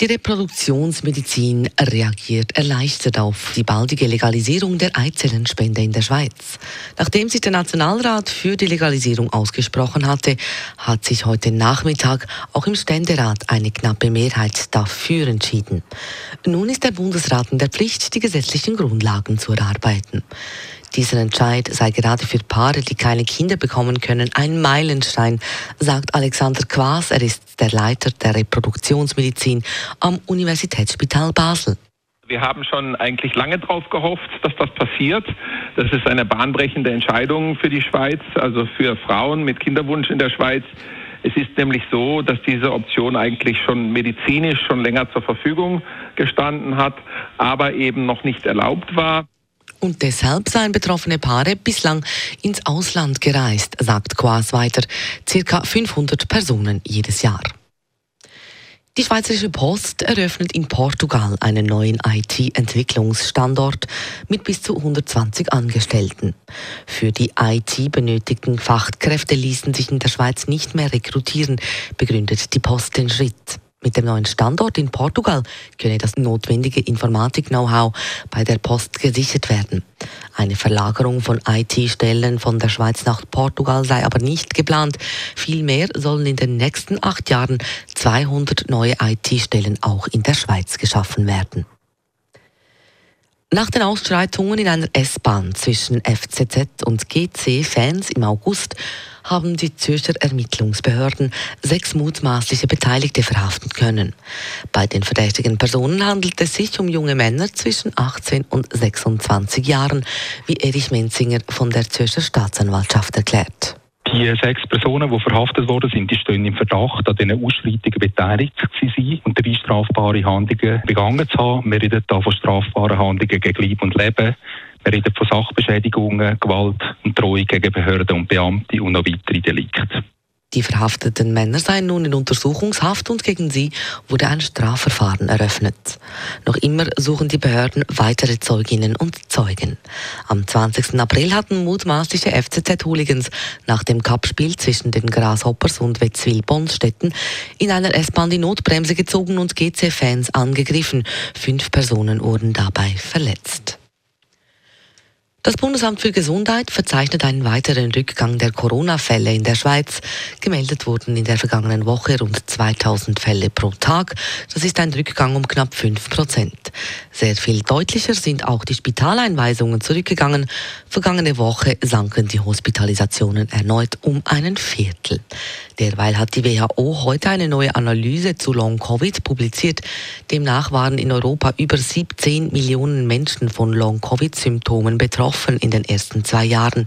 Die Reproduktionsmedizin reagiert erleichtert auf die baldige Legalisierung der Eizellenspende in der Schweiz. Nachdem sich der Nationalrat für die Legalisierung ausgesprochen hatte, hat sich heute Nachmittag auch im Ständerat eine knappe Mehrheit dafür entschieden. Nun ist der Bundesrat in der Pflicht, die gesetzlichen Grundlagen zu erarbeiten. Dieser Entscheid sei gerade für Paare, die keine Kinder bekommen können, ein Meilenstein, sagt Alexander Quas. Er ist der Leiter der Reproduktionsmedizin am Universitätsspital Basel. Wir haben schon eigentlich lange darauf gehofft, dass das passiert. Das ist eine bahnbrechende Entscheidung für die Schweiz, also für Frauen mit Kinderwunsch in der Schweiz. Es ist nämlich so, dass diese Option eigentlich schon medizinisch schon länger zur Verfügung gestanden hat, aber eben noch nicht erlaubt war. Und deshalb seien betroffene Paare bislang ins Ausland gereist, sagt Quas weiter. Circa 500 Personen jedes Jahr. Die Schweizerische Post eröffnet in Portugal einen neuen IT-Entwicklungsstandort mit bis zu 120 Angestellten. Für die IT benötigten Fachkräfte ließen sich in der Schweiz nicht mehr rekrutieren, begründet die Post den Schritt. Mit dem neuen Standort in Portugal könne das notwendige Informatik-Know-how bei der Post gesichert werden. Eine Verlagerung von IT-Stellen von der Schweiz nach Portugal sei aber nicht geplant. Vielmehr sollen in den nächsten acht Jahren 200 neue IT-Stellen auch in der Schweiz geschaffen werden. Nach den Ausschreitungen in einer S-Bahn zwischen FCZ und GC-Fans im August haben die Zürcher Ermittlungsbehörden sechs mutmaßliche Beteiligte verhaften können. Bei den verdächtigen Personen handelt es sich um junge Männer zwischen 18 und 26 Jahren, wie Erich Menzinger von der Zürcher Staatsanwaltschaft erklärt. Die sechs Personen, die verhaftet worden sind, die stehen im Verdacht, an diesen Ausschreitungen beteiligt zu sein und drei strafbare Handlungen begangen zu haben. Wir reden hier von strafbaren Handlungen gegen Leib und Leben. Wir reden von Sachbeschädigungen, Gewalt und Drohung gegen Behörden und Beamte und noch weitere Delikte. Die verhafteten Männer seien nun in Untersuchungshaft und gegen sie wurde ein Strafverfahren eröffnet. Noch immer suchen die Behörden weitere Zeuginnen und Zeugen. Am 20. April hatten mutmaßliche FCZ-Hooligans nach dem Cup-Spiel zwischen den Grasshoppers und Wetzwil-Bonstetten in einer S-Bahn die Notbremse gezogen und GC-Fans angegriffen. Fünf Personen wurden dabei verletzt. Das Bundesamt für Gesundheit verzeichnet einen weiteren Rückgang der Corona-Fälle in der Schweiz. Gemeldet wurden in der vergangenen Woche rund 2000 Fälle pro Tag. Das ist ein Rückgang um knapp 5 Prozent. Sehr viel deutlicher sind auch die Spitaleinweisungen zurückgegangen. Vergangene Woche sanken die Hospitalisationen erneut um einen Viertel. Derweil hat die WHO heute eine neue Analyse zu Long-Covid publiziert. Demnach waren in Europa über 17 Millionen Menschen von Long-Covid-Symptomen betroffen in den ersten zwei Jahren.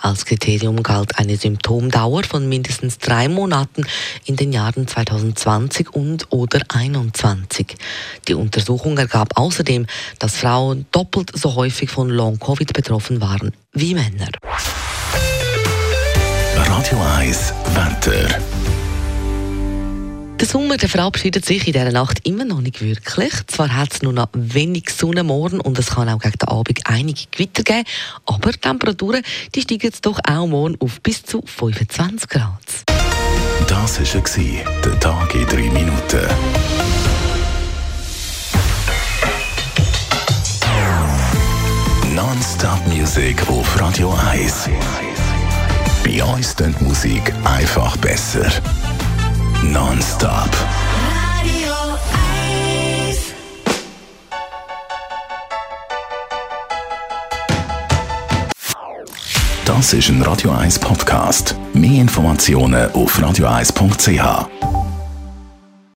Als Kriterium galt eine Symptomdauer von mindestens drei Monaten in den Jahren 2020 und oder 2021. Die Untersuchung ergab außerdem, dass Frauen doppelt so häufig von Long-Covid betroffen waren wie Männer. Radio 1 Wetter. Der Sommer der verabschiedet sich in dieser Nacht immer noch nicht wirklich. Zwar hat es nur noch wenig Sonne morgen und es kann auch gegen den Abend einige Gewitter geben, aber die Temperaturen die steigen jetzt doch auch morgen auf bis zu 25 Grad. Das war der Tag in drei Minuten. Non-Stop Music auf Radio 1. Bei uns klingt Musik einfach besser. Non-Stop. Radio 1. Das ist ein Radio 1 Podcast. Mehr Informationen auf radio1.ch.